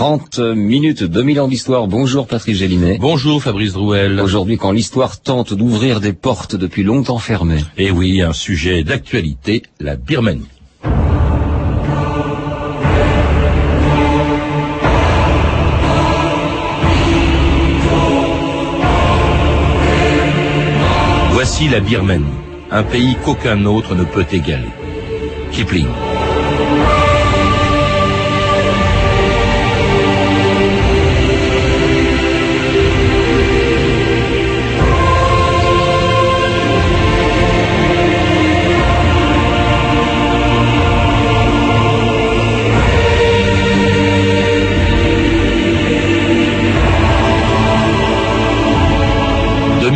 30 minutes, 2000 ans d'histoire. Bonjour Patrice Gélinet. Bonjour Fabrice Drouel. Aujourd'hui, quand l'histoire tente d'ouvrir des portes depuis longtemps fermées. Et eh oui, un sujet d'actualité, la Birmanie. Voici la Birmanie, un pays qu'aucun autre ne peut égaler. Kipling.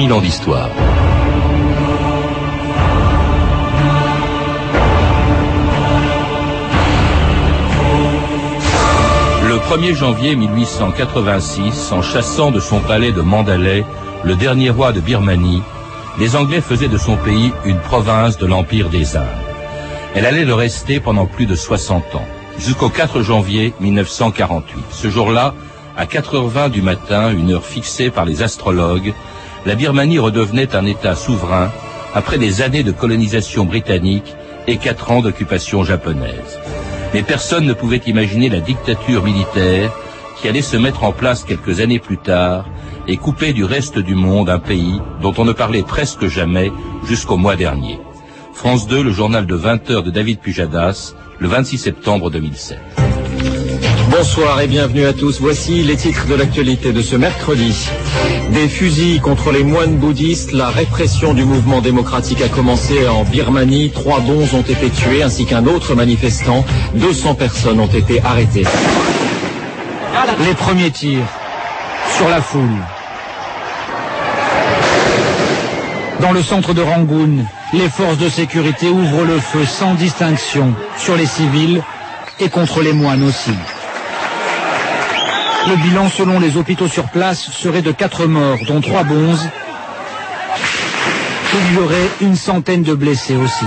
2000 ans d'histoire. Le 1er janvier 1886, en chassant de son palais de Mandalay le dernier roi de Birmanie, les Anglais faisaient de son pays une province de l'Empire des Indes. Elle allait le rester pendant plus de 60 ans, jusqu'au 4 janvier 1948. Ce jour-là, à 4h20 du matin, une heure fixée par les astrologues, la Birmanie redevenait un État souverain après des années de colonisation britannique et quatre ans d'occupation japonaise. Mais personne ne pouvait imaginer la dictature militaire qui allait se mettre en place quelques années plus tard et couper du reste du monde un pays dont on ne parlait presque jamais jusqu'au mois dernier. France 2, le journal de 20 heures de David Pujadas, le 26 septembre 2007. Bonsoir et bienvenue à tous. Voici les titres de l'actualité de ce mercredi. Des fusils contre les moines bouddhistes, la répression du mouvement démocratique a commencé en Birmanie. Trois bons ont été tués ainsi qu'un autre manifestant. 200 personnes ont été arrêtées. Les premiers tirs sur la foule. Dans le centre de Rangoon, les forces de sécurité ouvrent le feu sans distinction sur les civils et contre les moines aussi. Le bilan selon les hôpitaux sur place serait de 4 morts, dont 3 bonzes. Il y aurait une centaine de blessés aussi.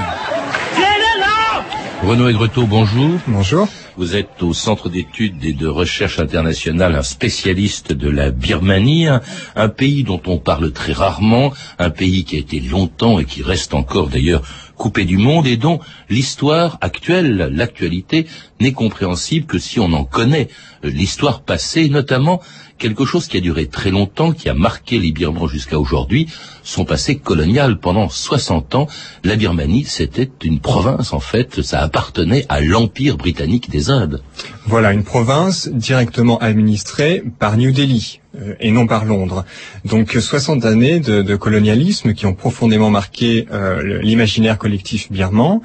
Renaud Egreto, bonjour. Bonjour. Vous êtes au Centre d'études et de recherche internationale un spécialiste de la Birmanie, un, pays dont on parle très rarement, un pays qui a été longtemps et qui reste encore d'ailleurs coupé du monde et dont l'histoire actuelle, l'actualité, n'est compréhensible que si on en connaît l'histoire passée, notamment quelque chose qui a duré très longtemps, qui a marqué les Birmans jusqu'à aujourd'hui, son passé colonial pendant 60 ans. La Birmanie, c'était une province en fait, ça appartenait à l'Empire britannique des Indes. Voilà, une province directement administrée par New Delhi euh, et non par Londres. Donc 60 années de, colonialisme qui ont profondément marqué euh, l'imaginaire collectif birman,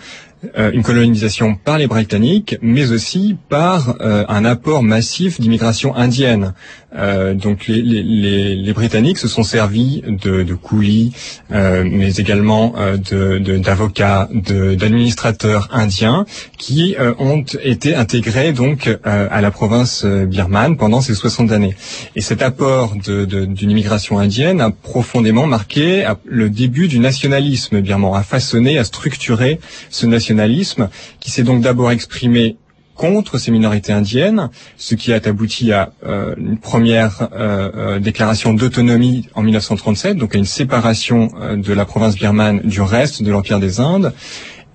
une colonisation par les Britanniques, mais aussi par euh, un apport massif d'immigration indienne. Euh, donc les, Britanniques se sont servis de, de coulis, mais également d'avocats, d'administrateurs indiens qui ont été intégrés donc à la province birmane pendant ces 60 années. Et cet apport d'une immigration indienne a profondément marqué le début du nationalisme birman, a façonné, a structuré ce nationalisme qui s'est donc d'abord exprimé contre ces minorités indiennes, ce qui a abouti à euh, une première euh, euh, déclaration d'autonomie en 1937, donc à une séparation de la province birmane du reste de l'Empire des Indes,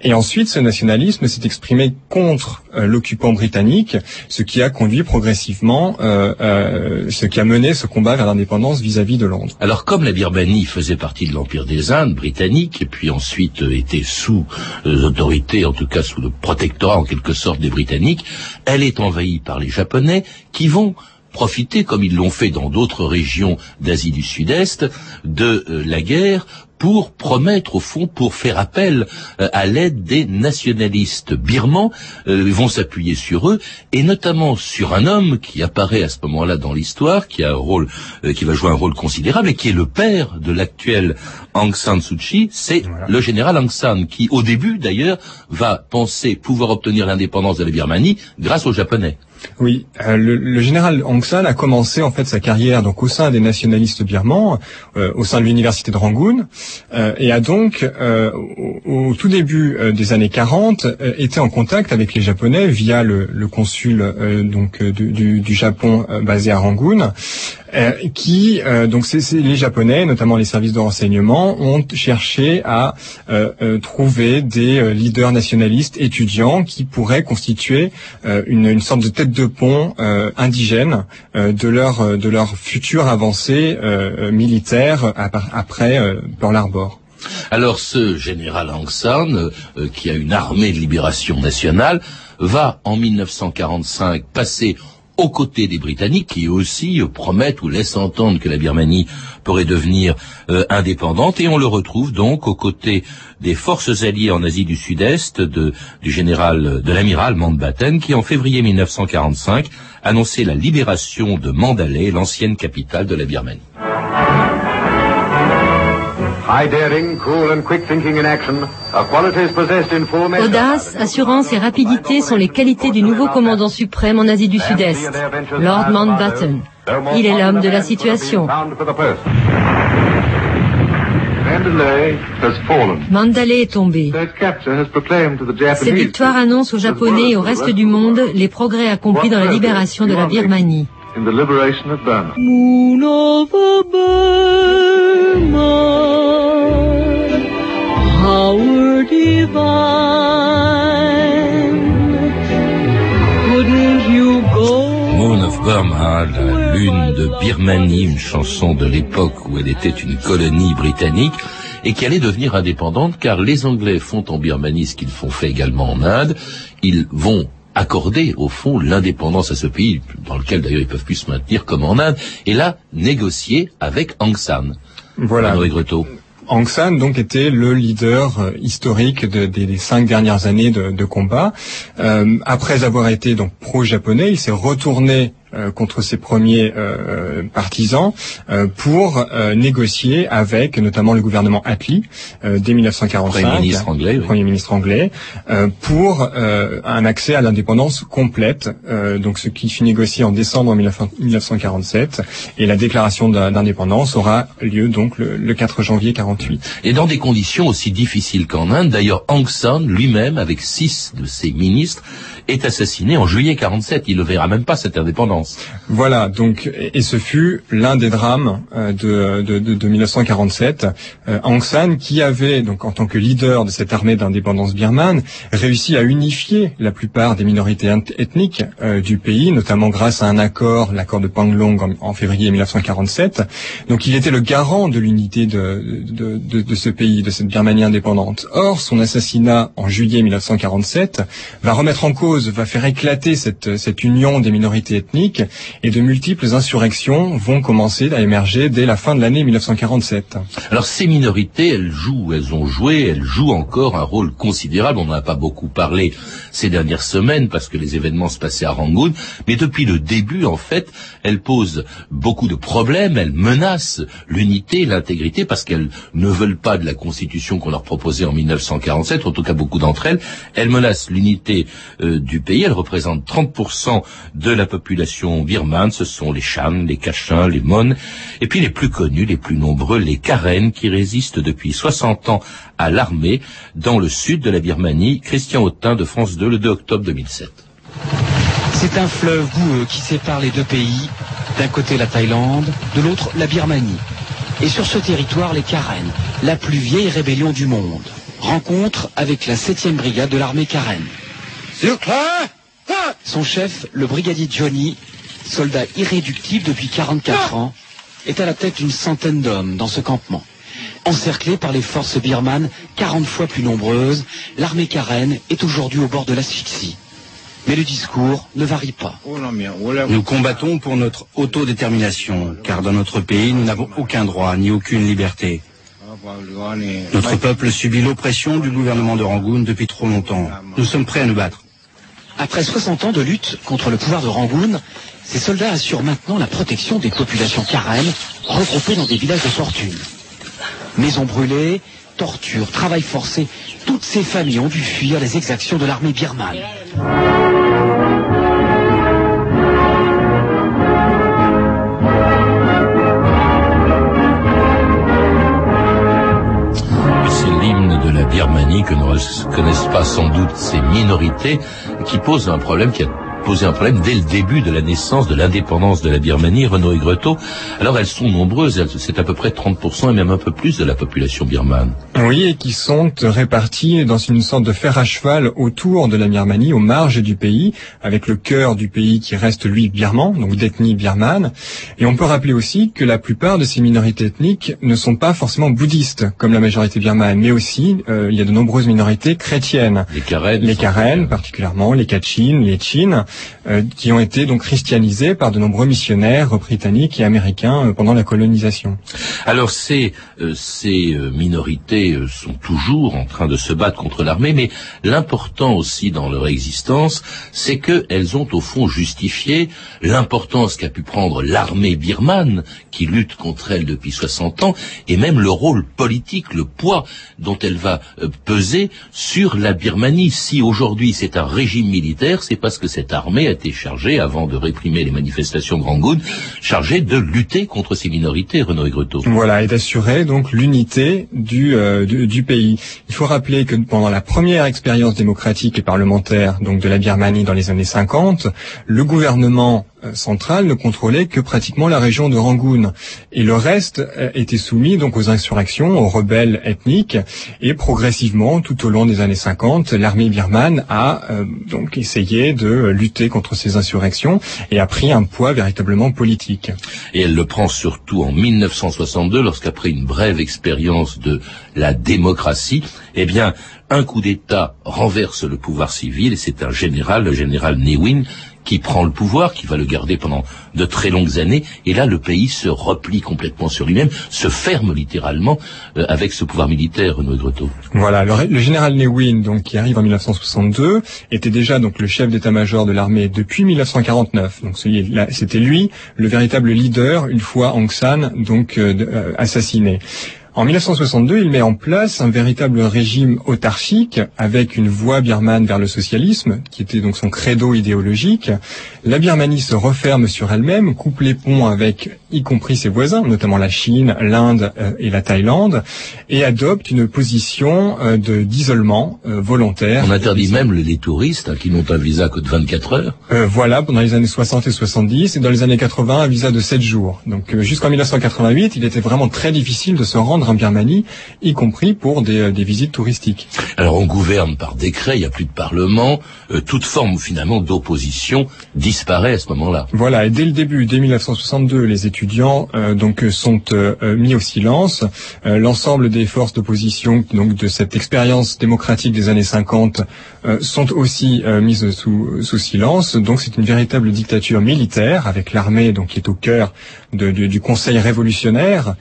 et ensuite, ce nationalisme s'est exprimé contre euh, l'occupant britannique, ce qui a conduit progressivement, euh, euh, ce qui a mené ce combat vers l'indépendance vis-à-vis de Londres. Alors, comme la Birmanie faisait partie de l'Empire des Indes britannique, et puis ensuite était sous autorité, en tout cas sous le protectorat en quelque sorte des Britanniques, elle est envahie par les Japonais qui vont profiter, comme ils l'ont fait dans d'autres régions d'Asie du Sud-Est, de la guerre pour promettre au fond, pour faire appel euh, à l'aide des nationalistes birmans, euh, ils vont s'appuyer sur eux et notamment sur un homme qui apparaît à ce moment-là dans l'histoire, qui a un rôle, euh, qui va jouer un rôle considérable et qui est le père de l'actuel Aung San Suu Kyi, c'est le général Aung San qui, au début d'ailleurs, va penser pouvoir obtenir l'indépendance de la Birmanie grâce aux Japonais. Oui, euh, le, général Aung San a commencé en fait sa carrière donc au sein des nationalistes birmans, euh, au sein de l'université de Rangoon, euh, et a donc au, tout début des années 40 été en contact avec les Japonais via le, consul donc du, du, Japon basé à Rangoon, qui donc c'est les Japonais, notamment les services de renseignement, ont cherché à trouver des leaders nationalistes étudiants qui pourraient constituer une, une sorte de tête de pont euh, indigènes euh, de leur euh, de leur future avancée militaire après Pearl Harbor. Alors ce général Aung San, qui a une armée de libération nationale, va en 1945 passer aux côtés des Britanniques qui aussi promettent ou laissent entendre que la Birmanie pourrait devenir euh, indépendante et on le retrouve donc aux côtés des forces alliées en Asie du Sud-Est du général de l'amiral Mountbatten qui en février 1945 annonçait la libération de Mandalay, l'ancienne capitale de la Birmanie. Audace, assurance et rapidité sont les qualités du nouveau commandant suprême en Asie du Sud-Est, Lord Mountbatten. Il est l'homme de la situation. Mandalay est tombé. Cette victoire annonce aux Japonais et au reste du monde les progrès accomplis dans la libération de la Birmanie. Moon of Burma, la lune de Birmanie, une chanson de l'époque où elle était une colonie britannique et qui allait devenir indépendante car les Anglais font en Birmanie ce qu'ils font fait également en Inde. Ils vont accorder au fond l'indépendance à ce pays, dans lequel d'ailleurs ils peuvent plus se maintenir comme en Inde, et là négocier avec Aung San. Voilà. Aung San donc était le leader euh, historique des cinq dernières années de, combat. Euh, après avoir été donc pro-japonais, il s'est retourné contre ses premiers euh, partisans euh, pour négocier avec notamment le gouvernement Attlee dès 1945, Premier ministre anglais, Premier ministre anglais pour un accès à l'indépendance complète. donc ce qui fut négocié en décembre 1947 et la déclaration d'indépendance aura lieu donc le, le 4 janvier 48. Et dans des conditions aussi difficiles qu'en Inde, d'ailleurs Aung San lui-même avec six de ses ministres est assassiné en juillet 47. Il ne verra même pas cette indépendance. Voilà, donc, et ce fut l'un des drames euh, de, de, de, de 1947. Euh, Aung San, qui avait, donc, en tant que leader de cette armée d'indépendance birmane, réussi à unifier la plupart des minorités ethniques euh, du pays, notamment grâce à un accord, l'accord de Panglong en, février 1947. Donc, il était le garant de l'unité de, de, de ce pays, de cette Birmanie indépendante. Or, son assassinat en juillet 1947 va remettre en cause va faire éclater cette, cette union des minorités ethniques et de multiples insurrections vont commencer à émerger dès la fin de l'année 1947. Alors ces minorités, elles jouent, elles ont joué, elles jouent encore un rôle considérable. On n'en a pas beaucoup parlé ces dernières semaines parce que les événements se passaient à Rangoon, mais depuis le début, en fait, elles posent beaucoup de problèmes, elles menacent l'unité, l'intégrité parce qu'elles ne veulent pas de la constitution qu'on leur proposait en 1947, en tout cas beaucoup d'entre elles. Elles menacent l'unité euh, du pays. Elle représente 30% de la population birmane. Ce sont les Chams, les Kachins, les Mon, et puis les plus connus, les plus nombreux, les Karen, qui résistent depuis 60 ans à l'armée dans le sud de la Birmanie. Christian Autin de France 2, le 2 octobre 2007. C'est un fleuve boueux qui sépare les deux pays. D'un côté la Thaïlande, de l'autre la Birmanie. Et sur ce territoire, les Karen, la plus vieille rébellion du monde. Rencontre avec la 7e brigade de l'armée Karen. Son chef, le brigadier Johnny, soldat irréductible depuis 44 ans, est à la tête d'une centaine d'hommes dans ce campement. Encerclé par les forces birmanes 40 fois plus nombreuses, l'armée Karen est aujourd'hui au bord de l'asphyxie. Mais le discours ne varie pas. Nous combattons pour notre autodétermination, car dans notre pays, nous n'avons aucun droit ni aucune liberté. Notre peuple subit l'oppression du gouvernement de Rangoon depuis trop longtemps. Nous sommes prêts à nous battre. Après 60 ans de lutte contre le pouvoir de Rangoon, ces soldats assurent maintenant la protection des populations Karen regroupées dans des villages de fortune. Maisons brûlées, tortures, travail forcé, toutes ces familles ont dû fuir les exactions de l'armée birmane. Que ne connaissent pas sans doute ces minorités qui posent un problème qui a posé un problème dès le début de la naissance de l'indépendance de la Birmanie, Renaud et Gretot. Alors elles sont nombreuses, c'est à peu près 30% et même un peu plus de la population birmane. Oui, et qui sont réparties dans une sorte de fer à cheval autour de la Birmanie, aux marges du pays, avec le cœur du pays qui reste lui birman, donc d'ethnie birmane. Et on peut rappeler aussi que la plupart de ces minorités ethniques ne sont pas forcément bouddhistes, comme la majorité birmane, mais aussi euh, il y a de nombreuses minorités chrétiennes. Les Karen. Les Karen, particulièrement, les Kachin, les Chin. Euh, qui ont été donc christianisés par de nombreux missionnaires britanniques et américains euh, pendant la colonisation. Alors ces, euh, ces minorités sont toujours en train de se battre contre l'armée, mais l'important aussi dans leur existence, c'est qu'elles ont au fond justifié l'importance qu'a pu prendre l'armée birmane, qui lutte contre elle depuis 60 ans, et même le rôle politique, le poids dont elle va peser sur la Birmanie. Si aujourd'hui c'est un régime militaire, c'est parce que cette armée a été chargée, avant de réprimer les manifestations de Rangoon, chargée de lutter contre ces minorités, Renaud et Gretot. Voilà, et d'assurer donc l'unité du, euh, du, du, pays. Il faut rappeler que pendant la première expérience démocratique et parlementaire donc de la Birmanie dans les années 50, le gouvernement centrale ne contrôlait que pratiquement la région de Rangoon et le reste euh, était soumis donc aux insurrections, aux rebelles ethniques et progressivement tout au long des années 50, l'armée birmane a euh, donc essayé de lutter contre ces insurrections et a pris un poids véritablement politique. Et elle le prend surtout en 1962 lorsqu'après une brève expérience de la démocratie, eh bien un coup d'État renverse le pouvoir civil et c'est un général, le général Newin, qui prend le pouvoir, qui va le garder pendant de très longues années, et là le pays se replie complètement sur lui-même, se ferme littéralement euh, avec ce pouvoir militaire, Renaud Gretot. Voilà, le, général Newin, donc qui arrive en 1962, était déjà donc le chef d'état-major de l'armée depuis 1949. Donc c'était lui le véritable leader une fois Aung San donc euh, euh, assassiné. En 1962, il met en place un véritable régime autarchique avec une voie birmane vers le socialisme, qui était donc son credo idéologique. La Birmanie se referme sur elle-même, coupe les ponts avec y compris ses voisins, notamment la Chine, l'Inde euh, et la Thaïlande, et adopte une position euh, de d'isolement euh, volontaire. On interdit même les touristes hein, qui n'ont un visa que de 24 heures. voilà, pendant les années 60 et 70, et dans les années 80, un visa de 7 jours. Donc jusqu'en 1988, il était vraiment très difficile de se rendre en Birmanie, y compris pour des, des, visites touristiques. Alors on gouverne par décret, il n'y a plus de parlement, euh, toute forme finalement d'opposition disparaît à ce moment-là. Voilà, et dès le début, dès 1962, les étudiants euh, donc sont euh, mis au silence. L'ensemble des forces d'opposition donc de cette expérience démocratique des années 50 sont aussi mises sous, silence. Donc c'est une véritable dictature militaire avec l'armée donc qui est au cœur du Conseil révolutionnaire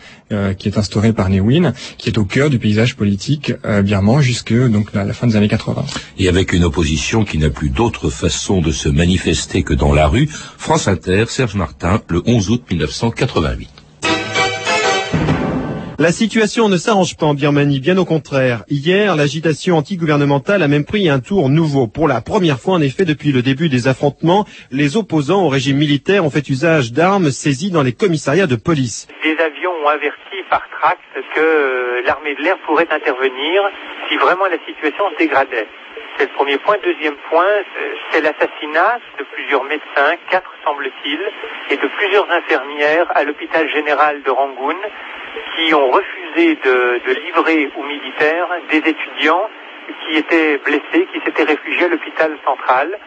qui est instauré par Newin, qui est au cœur du paysage politique birman jusque donc à la fin des années 80. Et avec une opposition qui n'a plus d'autre façon de se manifester que dans la rue. France Inter, Serge Martin, le 11 août 1988. La situation ne s'arrange pas en Birmanie, bien au contraire. Hier, l'agitation antigouvernementale a même pris un tour nouveau. Pour la première fois, en effet, depuis le début des affrontements, les opposants au régime militaire ont fait usage d'armes saisies dans les commissariats de police. Des avions ont averti par tract que euh, l'armée de l'air pourrait intervenir si vraiment la situation se dégradait. C'est le premier point. Deuxième point, c'est l'assassinat de plusieurs médecins, quatre semble-t-il, et de plusieurs infirmières à l'hôpital général de Rangoon qui ont refusé de, livrer aux militaires des étudiants qui étaient blessés, qui s'étaient réfugiés à l'hôpital central.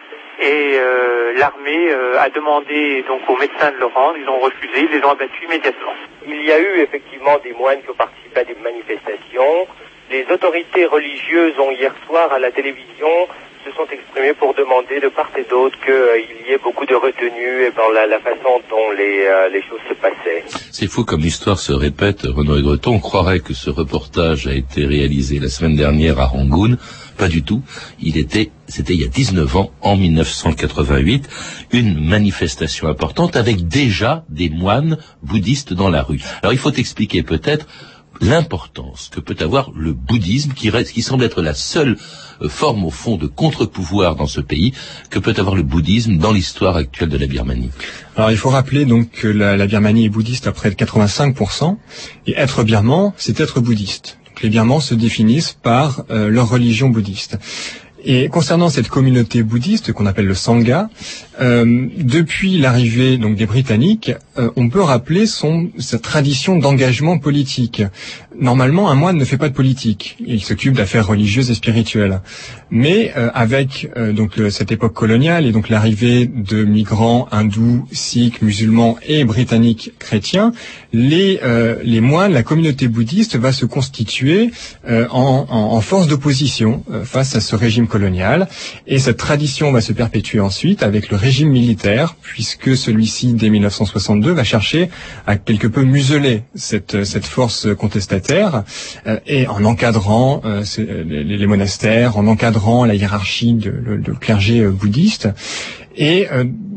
Et euh, l'armée euh, a demandé donc aux médecins de le rendre, ils ont refusé, ils les ont abattus immédiatement. Il y a eu effectivement des moines qui ont participé à des manifestations. Les autorités religieuses ont hier soir à la télévision se sont exprimées pour demander de part et d'autre qu'il y ait beaucoup de retenue dans la, façon dont les, euh, les, choses se passaient. C'est fou comme l'histoire se répète, Renaud et Breton. On croirait que ce reportage a été réalisé la semaine dernière à Rangoon. Pas du tout. Il était, c'était il y a 19 ans, en 1988, une manifestation importante avec déjà des moines bouddhistes dans la rue. Alors il faut expliquer peut-être l'importance que peut avoir le bouddhisme, qui, reste, qui semble être la seule euh, forme au fond de contre-pouvoir dans ce pays, que peut avoir le bouddhisme dans l'histoire actuelle de la Birmanie. Alors il faut rappeler donc que la, Birmanie est bouddhiste à près de 85%, et être birman, c'est être bouddhiste les Birmans se définissent par leur religion bouddhiste. Et concernant cette communauté bouddhiste qu'on appelle le Sangha, euh, depuis l'arrivée donc des Britanniques, euh, on peut rappeler son sa tradition d'engagement politique. Normalement, un moine ne fait pas de politique; il s'occupe d'affaires religieuses et spirituelles. Mais euh, avec donc cette époque coloniale et donc l'arrivée de migrants hindous, sikhs, musulmans et britanniques chrétiens, les les moines, la communauté bouddhiste va se constituer en, en, en, force d'opposition face à ce régime coloniale. Et cette tradition va se perpétuer ensuite avec le régime militaire, puisque celui-ci, dès 1962, va chercher à quelque peu museler cette, cette force contestataire, euh, et en encadrant euh, les, les, monastères, en encadrant la hiérarchie de, de clergé euh, bouddhiste. Et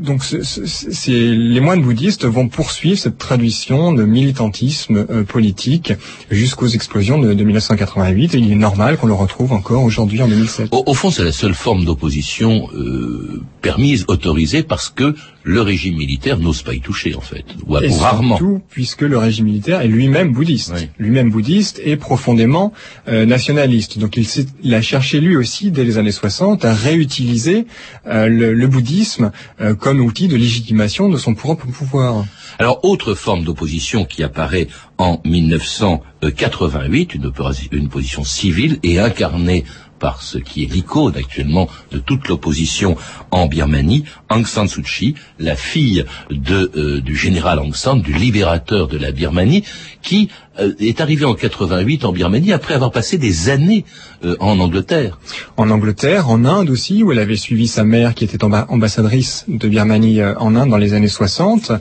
donc, c'est les moines bouddhistes vont poursuivre cette tradition de militantisme euh, politique jusqu'aux explosions de, de, 1988. Et il est normal qu'on le retrouve encore aujourd'hui en 2007. Au, au fond, c'est la seule forme d'opposition euh, permise, autorisée, parce que le régime militaire n'ose pas y toucher, en fait, ou, et ou rarement. Surtout puisque le régime militaire est lui-même bouddhiste, Oui. lui-même bouddhiste et profondément euh, nationaliste. Donc, il, il a cherché lui aussi, dès les années 60, à réutiliser euh, le, le bouddhisme euh, comme outil de légitimation de son propre pouvoir. Alors, autre forme d'opposition qui apparaît en 1988, une, une position civile et incarnée par ce qui est l'icône actuellement de toute l'opposition en Birmanie, Aung San Suu Kyi, la fille euh, du général Aung San, du libérateur de la Birmanie, qui euh, est arrivée en 88 en Birmanie après avoir passé des années euh, en Angleterre. En Angleterre, en Inde aussi, où elle avait suivi sa mère qui était amba- ambassadrice de Birmanie en Inde dans les années 60.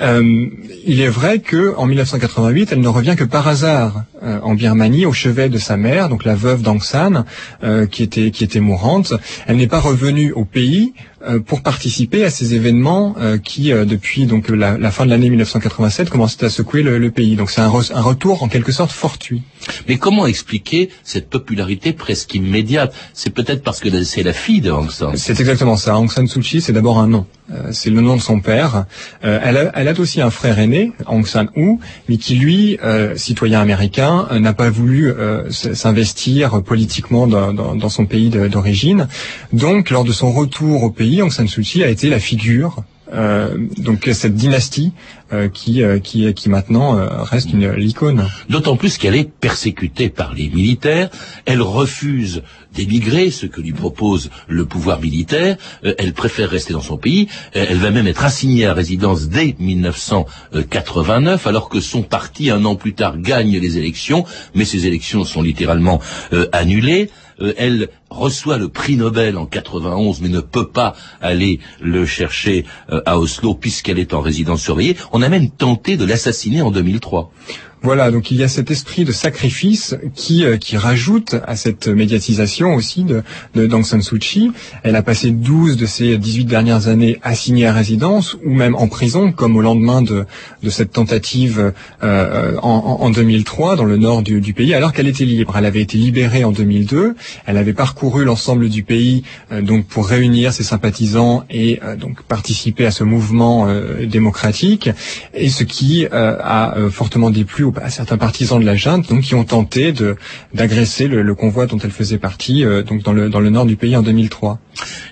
Euh, il est vrai que en 1988, elle ne revient que par hasard euh, en Birmanie au chevet de sa mère, donc la veuve d'Aung San, euh, qui était qui était mourante. Elle n'est pas revenue au pays pour participer à ces événements euh, qui, euh, depuis donc la, la fin de l'année 1987, commençaient à secouer le, le pays. Donc c'est un, re- un retour en quelque sorte fortuit. Mais comment expliquer cette popularité presque immédiate? C'est peut-être parce que c'est la fille de Aung San. C'est exactement ça. Aung San Suu Kyi, c'est d'abord un nom. Euh, c'est le nom de son père. Euh, elle, a, elle a aussi un frère aîné, Aung San Hu, mais qui lui, euh, citoyen américain, euh, n'a pas voulu euh, s'investir politiquement dans, dans- dans son pays d'origine. Donc, lors de son retour au pays, A été la figure. euh, donc cette dynastie euh, qui, euh, qui maintenant reste une l'icône. D'autant plus qu'elle est persécutée par les militaires, elle refuse d'émigrer, ce que lui propose le pouvoir militaire, elle préfère rester dans son pays, elle va même être assignée à résidence dès 1989, alors que son parti, un an plus tard, gagne les élections, mais ces élections sont littéralement annulées. Euh, elle reçoit le prix Nobel en 91, mais ne peut pas aller le chercher euh, à Oslo puisqu'elle est en résidence surveillée. On a même tenté de l'assassiner en 2003. Voilà, donc il y a cet esprit de sacrifice qui euh, qui rajoute à cette médiatisation aussi de, de d'Aung San Suu Kyi. Elle a passé 12 de ses 18 dernières années assignée à résidence ou même en prison, comme au lendemain de cette tentative euh, en, en, en 2003 dans le nord du, pays, alors qu'elle était libre. Elle avait été libérée en 2002. Elle avait parcouru l'ensemble du pays euh, donc pour réunir ses sympathisants et euh, donc participer à ce mouvement euh, démocratique. Et ce qui euh, a euh, fortement déplu à certains partisans de la junte, donc qui ont tenté de d'agresser le, le convoi dont elle faisait partie, euh, donc dans le dans le nord du pays en 2003.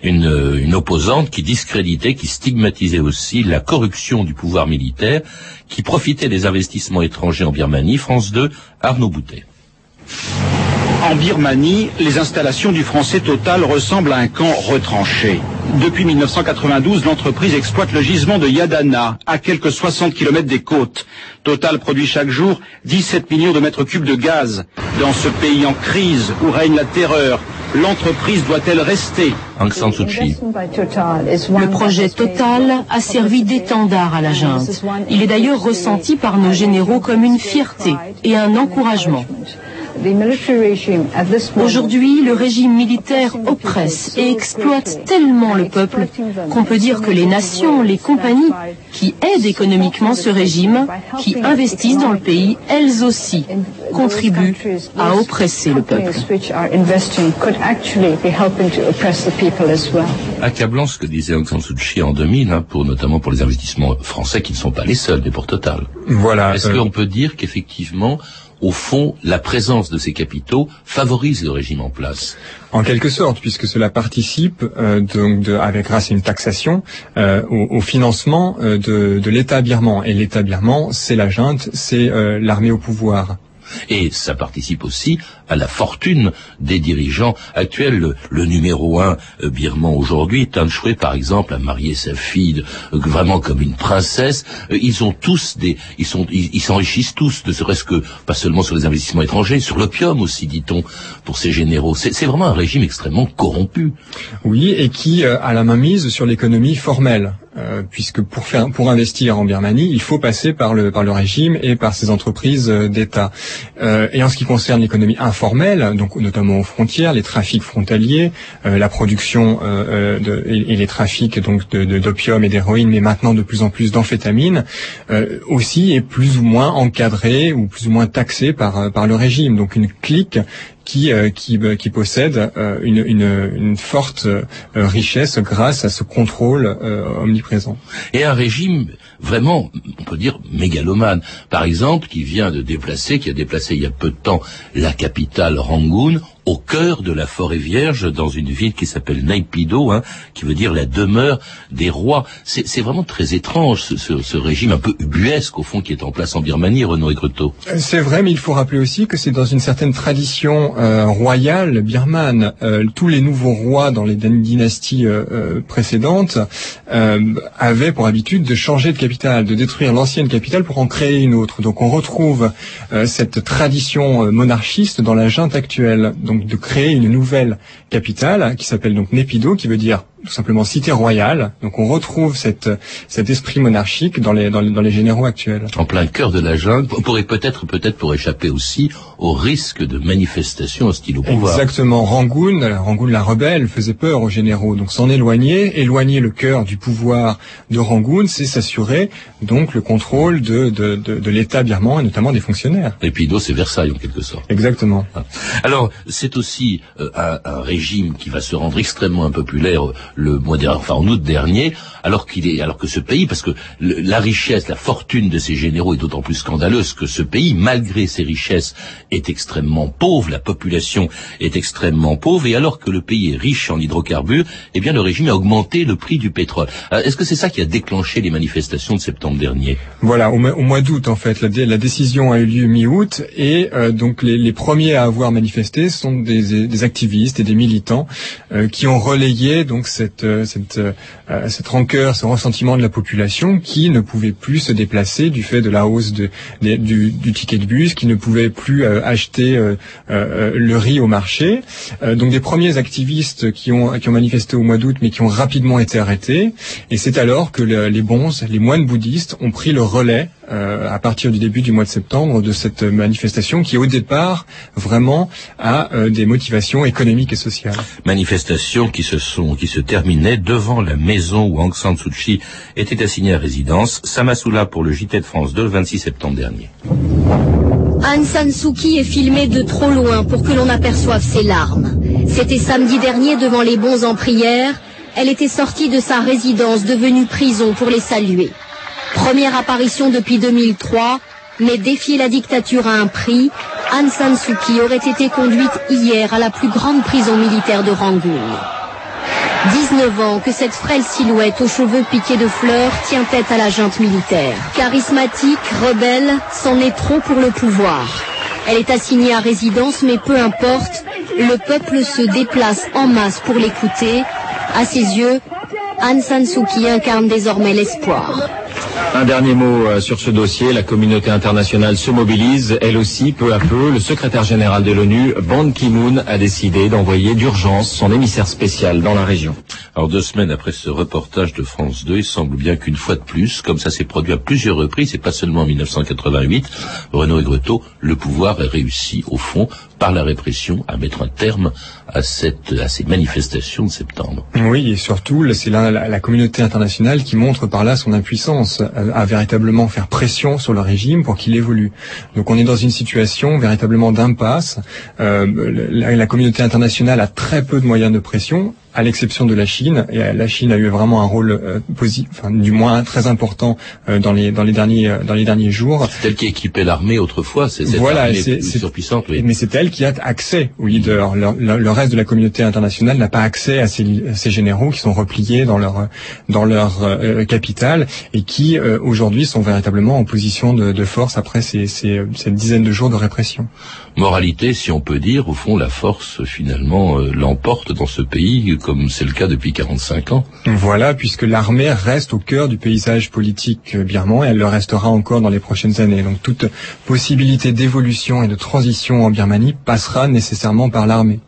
une, euh, une opposante qui discréditait, qui stigmatisait aussi la corruption du pouvoir militaire, qui profitait des investissements étrangers en Birmanie. France 2, Arnaud Boutet. En Birmanie, les installations du français Total ressemblent à un camp retranché. Depuis 1992, l'entreprise exploite le gisement de Yadana, à quelques 60 km des côtes. Total produit chaque jour 17 millions de mètres cubes de gaz. Dans ce pays en crise où règne la terreur, l'entreprise doit-elle rester? Aung San Suu Kyi. Le projet Total a servi d'étendard à la junte. Il est d'ailleurs ressenti par nos généraux comme une fierté et un encouragement. Aujourd'hui, le régime militaire oppresse et exploite tellement le peuple qu'on peut dire que les nations, les compagnies qui aident économiquement ce régime, qui investissent dans le pays, elles aussi contribuent à oppresser le peuple. Accablant ce que disait Aung San Suu Kyi en 2000, hein, pour, notamment pour les investissements français qui ne sont pas les seuls, mais pour Total. Voilà. Est-ce euh, qu'on peut dire qu'effectivement, au fond, la présence de ces capitaux favorise le régime en place. En quelque sorte, puisque cela participe, euh, donc de, avec grâce à une taxation, euh, au, financement euh, de, de l'État birman. Et l'État birman, c'est la junte, c'est l'armée au pouvoir. Et ça participe aussi à la fortune des dirigeants actuels. Le, numéro un euh, birman aujourd'hui, Tan Shwe, par exemple, a marié sa fille euh, vraiment comme une princesse. Euh, ils ont tous des, ils sont, ils s'enrichissent tous, ne serait-ce que pas seulement sur les investissements étrangers, sur l'opium aussi, dit-on, pour ces généraux. C'est vraiment un régime extrêmement corrompu. Oui, et qui a la main mise sur l'économie formelle. Euh, puisque pour faire pour investir en Birmanie, il faut passer par le par le régime et par ces entreprises d'État. Euh, et en ce qui concerne l'économie informelle, donc notamment aux frontières, les trafics frontaliers, euh, la production euh, de, et, les trafics donc d'opium de, et d'héroïne, mais maintenant de plus en plus d'amphétamines, aussi est plus ou moins encadré ou plus ou moins taxé par par le régime. Donc une clique qui, euh, qui, euh, qui possède euh, une, une, une, forte richesse grâce à ce contrôle omniprésent. Et un régime vraiment, on peut dire, mégalomane. Par exemple, qui vient de déplacer, qui a déplacé il y a peu de temps la capitale Rangoon au cœur de la forêt vierge, dans une ville qui s'appelle Naipido, hein, qui veut dire la demeure des rois. C'est vraiment très étrange, ce, régime un peu ubuesque, au fond, qui est en place en Birmanie, Renaud Egreto. C'est vrai, mais il faut rappeler aussi que c'est dans une certaine tradition euh, royale birmane. Euh, tous les nouveaux rois dans les dynasties euh, euh précédentes euh, avaient pour habitude de changer de capitale, de détruire l'ancienne capitale pour en créer une autre. Donc on retrouve euh, cette tradition monarchiste dans la junte actuelle de créer une nouvelle capitale qui s'appelle donc Népido, qui veut dire tout simplement cité royale. Donc on retrouve cette, cet esprit monarchique dans les, dans les, dans les généraux actuels. En plein cœur de la jungle, pourrait peut-être peut-être pour échapper aussi au risque de manifestations hostiles au pouvoir. Exactement. Rangoon, Rangoon la rebelle, faisait peur aux généraux. Donc s'en éloigner, éloigner le cœur du pouvoir de Rangoon, c'est s'assurer donc le contrôle de, de, de, de l'État birman et notamment des fonctionnaires. Et puis c'est Versailles en quelque sorte. Exactement. Alors c'est aussi euh, un, un régime qui va se rendre extrêmement impopulaire le mois dernier, enfin en août dernier, alors qu'il est, alors que ce pays, parce que le, la richesse, la fortune de ces généraux est d'autant plus scandaleuse que ce pays, malgré ses richesses, est extrêmement pauvre, la population est extrêmement pauvre, et alors que le pays est riche en hydrocarbures, eh bien le régime a augmenté le prix du pétrole. Est-ce que c'est ça qui a déclenché les manifestations de septembre dernier? Voilà, au, au mois d'août en fait, la, la, décision a eu lieu mi-août, et euh, donc les, les, premiers à avoir manifesté sont des, des activistes et des militants euh, qui ont relayé donc cette, euh, cette, euh, cette rancœur, ce ressentiment de la population qui ne pouvait plus se déplacer du fait de la hausse du, ticket de bus, qui ne pouvait plus euh, acheter euh, euh, le riz au marché. donc des premiers activistes qui ont, qui ont manifesté au mois d'août, mais qui ont rapidement été arrêtés. Et c'est alors que le, les bonzes, les moines bouddhistes, ont pris le relais à partir du début du mois de septembre de cette manifestation qui au départ vraiment a des motivations économiques et sociales. Manifestations qui se sont qui se terminaient devant la maison où Aung San Suu Kyi était assignée à résidence. Samasoula pour le JT de France 2 le 26 septembre dernier. Aung San Suu Kyi est filmée de trop loin pour que l'on aperçoive ses larmes. C'était samedi dernier devant les bons en prière. Elle était sortie de sa résidence devenue prison pour les saluer. Première apparition depuis 2003, mais défier la dictature à un prix, Aung San Suu Kyi aurait été conduite hier à la plus grande prison militaire de Rangoon. 19 ans que cette frêle silhouette aux cheveux piqués de fleurs tient tête à la junte militaire. Charismatique, rebelle, c'en est trop pour le pouvoir. Elle est assignée à résidence, mais peu importe, le peuple se déplace en masse pour l'écouter. À ses yeux, Aung San Suu Kyi incarne désormais l'espoir. Un dernier mot euh, sur ce dossier. La communauté internationale se mobilise, elle aussi, peu à peu. Le secrétaire général de l'ONU, Ban Ki-moon, a décidé d'envoyer d'urgence son émissaire spécial dans la région. Alors deux semaines après ce reportage de France 2, il semble bien qu'une fois de plus, comme ça s'est produit à plusieurs reprises, et pas seulement en 1988, Renaud Egretot, le pouvoir a réussi, au fond, par la répression, à mettre un terme à, cette, à ces manifestations de septembre. Oui, et surtout, c'est la, la, communauté internationale qui montre par là son impuissance à, à véritablement faire pression sur le régime pour qu'il évolue. Donc on est dans une situation véritablement d'impasse. Euh, la communauté internationale a très peu de moyens de pression à l'exception de la Chine. Et la Chine a eu vraiment un rôle positif, enfin, du moins très important dans les dans les derniers dans les derniers jours. C'est elle qui équipait l'armée autrefois. C'est cette voilà, armée c'est surpuissante. Oui. Mais c'est elle qui a accès aux leaders. Le, le, le reste de la communauté internationale n'a pas accès à ces, à ces, généraux qui sont repliés dans leur dans leur euh, capitale et qui euh, aujourd'hui sont véritablement en position de, de force après ces, ces, cette dizaine de jours de répression. Moralité, si on peut dire, au fond, la force finalement euh, l'emporte dans ce pays, comme c'est le cas depuis 45 ans. Voilà, puisque l'armée reste au cœur du paysage politique birman et elle le restera encore dans les prochaines années. Donc toute possibilité d'évolution et de transition en Birmanie passera nécessairement par l'armée.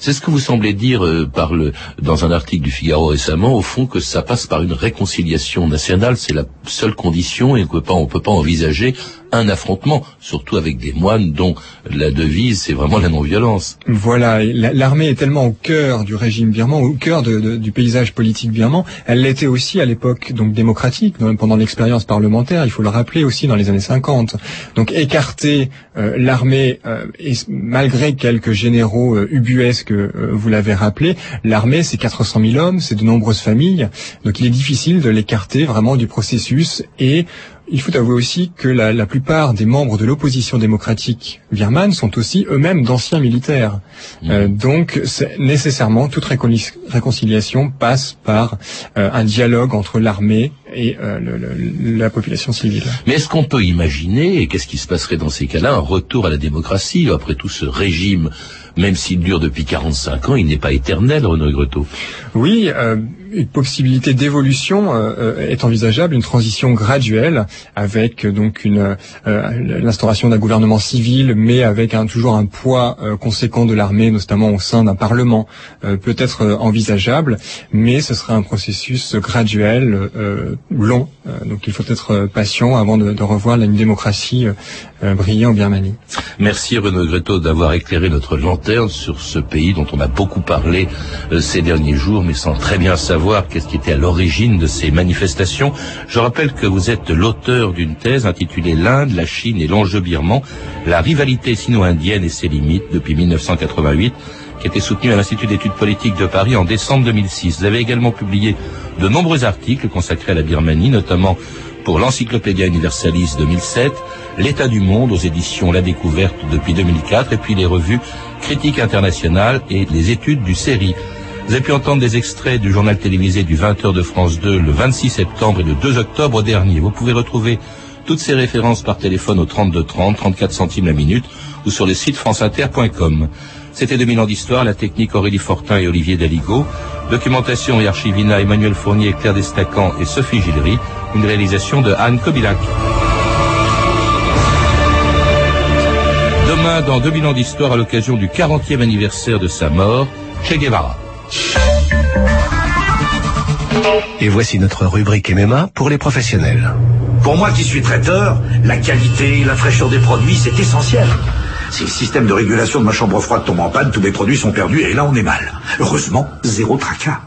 C'est ce que vous semblez dire euh, par le, dans un article du Figaro récemment, au fond que ça passe par une réconciliation nationale, c'est la seule condition et qu'on ne peut pas envisager un affrontement, surtout avec des moines dont la devise c'est vraiment la non-violence. Voilà, l'armée est tellement au cœur du régime birman, au cœur de, de, du paysage politique birman. Elle l'était aussi à l'époque donc démocratique, pendant l'expérience parlementaire. Il faut le rappeler aussi dans les années 50. Donc écarter euh, l'armée, euh, malgré quelques généraux euh, ubuesques, euh, vous l'avez rappelé, l'armée c'est 400 000 hommes, c'est de nombreuses familles. Donc il est difficile de l'écarter vraiment du processus et il faut avouer aussi que la, la plupart des membres de l'opposition démocratique birmane sont aussi eux-mêmes d'anciens militaires. Mmh. Euh, donc nécessairement, toute réconciliation passe par euh, un dialogue entre l'armée et euh, le, le, la population civile. Mais est-ce qu'on peut imaginer, et qu'est-ce qui se passerait dans ces cas-là, un retour à la démocratie après tout ce régime même s'il dure depuis 45 ans, il n'est pas éternel, Renaud Gretot. Oui, euh, une possibilité d'évolution euh, est envisageable, une transition graduelle avec euh, donc une euh, l'instauration d'un gouvernement civil, mais avec un, toujours un poids euh, conséquent de l'armée, notamment au sein d'un parlement, euh, peut être envisageable, mais ce sera un processus graduel, long. donc il faut être patient avant de, revoir une démocratie briller en Birmanie. Merci Renaud Gretot d'avoir éclairé notre lanterne sur ce pays dont on a beaucoup parlé ces derniers jours, mais sans très bien savoir qu'est-ce qui était à l'origine de ces manifestations. Je rappelle que vous êtes l'auteur d'une thèse intitulée L'Inde, la Chine et l'enjeu birman, la rivalité sino-indienne et ses limites depuis 1988 qui était soutenue à l'Institut d'études politiques de Paris en décembre 2006. Vous avez également publié de nombreux articles consacrés à la Birmanie, notamment pour l'Encyclopédia Universalis 2007, L'État du monde aux éditions La Découverte depuis 2004, et puis les revues Critique internationale et les études du série. Vous avez pu entendre des extraits du journal télévisé du 20h de France 2 le 26 septembre et le 2 octobre dernier. Vous pouvez retrouver toutes ces références par téléphone au 32 30, 34 centimes la minute ou sur le site franceinter.com. C'était 2000 ans d'histoire, la technique Aurélie Fortin et Olivier Daligo, documentation et archivina Emmanuel Fournier, Claire Destacan et Sophie Gillery, une réalisation de Anne Kobilac. Demain, dans 2000 ans d'histoire, à l'occasion du 40e anniversaire de sa mort, Che Guevara. Et voici notre rubrique MMA pour les professionnels. Pour moi qui suis traiteur, la qualité, la fraîcheur des produits, c'est essentiel. Si le système de régulation de ma chambre froide tombe en panne, tous mes produits sont perdus et là on est mal. Heureusement, zéro tracas.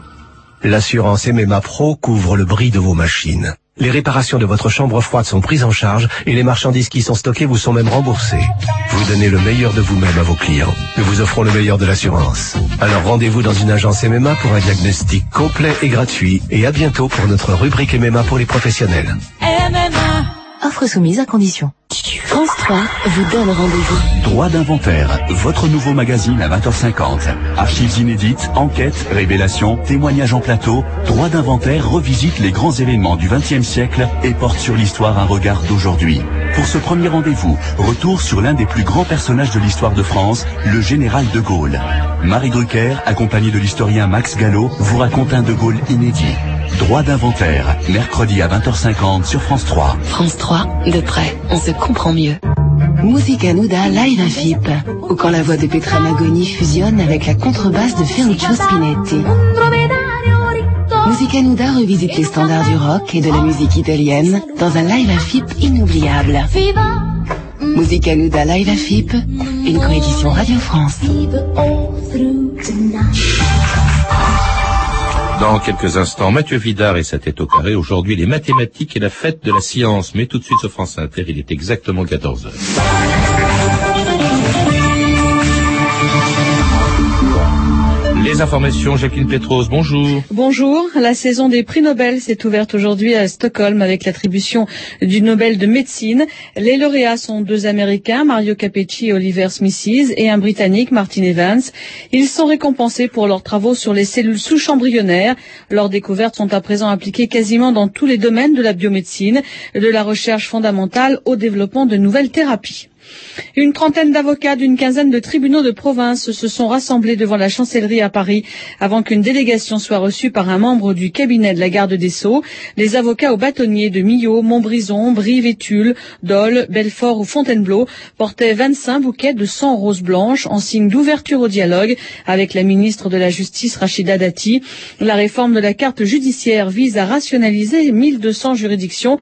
L'assurance MMA Pro couvre le bris de vos machines. Les réparations de votre chambre froide sont prises en charge et les marchandises qui sont stockées vous sont même remboursées. Vous donnez le meilleur de vous-même à vos clients. Nous vous offrons le meilleur de l'assurance. Alors rendez-vous dans une agence MMA pour un diagnostic complet et gratuit. Et à bientôt pour notre rubrique MMA pour les professionnels. MMA. Offre soumise à condition. France 3 vous donne rendez-vous. Droit d'inventaire, votre nouveau magazine à 20h50. Archives inédites, enquêtes, révélations, témoignages en plateau. Droit d'inventaire revisite les grands événements du XXe siècle et porte sur l'histoire un regard d'aujourd'hui. Pour ce premier rendez-vous, retour sur l'un des plus grands personnages de l'histoire de France, le général de Gaulle. Marie Drucker, accompagnée de l'historien Max Gallo, vous raconte un de Gaulle inédit. Droit d'inventaire, mercredi à 20h50 sur France 3. France 3, de près, on se comprend mieux. Musica Nuda Live à FIP, ou quand la voix de Petra Magoni fusionne avec la contrebasse de Ferruccio Spinetti. Musica Nuda revisite les standards du rock et de la musique italienne dans un live à FIP inoubliable. Musica Nuda Live à FIP, une coédition Radio France. Dans quelques instants, Mathieu Vidard et sa tête au carré. Aujourd'hui, les mathématiques et la fête de la science. Mais tout de suite sur France Inter, il est exactement 14 heures. Les informations, Jacqueline Petros, bonjour. Bonjour. La saison des prix Nobel s'est ouverte aujourd'hui à Stockholm avec l'attribution du Nobel de médecine. Les lauréats sont deux Américains, Mario Capecci et Oliver Smithies, et un Britannique, Martin Evans. Ils sont récompensés pour leurs travaux sur les cellules souches embryonnaires. Leurs découvertes sont à présent appliquées quasiment dans tous les domaines de la biomédecine, de la recherche fondamentale au développement de nouvelles thérapies. Une trentaine d'avocats d'une quinzaine de tribunaux de province se sont rassemblés devant la chancellerie à Paris avant qu'une délégation soit reçue par un membre du cabinet de la garde des Sceaux. Les avocats aux bâtonniers de Millau, Montbrison, Brive et Tulle, Dole, Belfort ou Fontainebleau portaient 25 bouquets de 100 roses blanches en signe d'ouverture au dialogue avec la ministre de la Justice Rachida Dati. La réforme de la carte judiciaire vise à rationaliser 1200 juridictions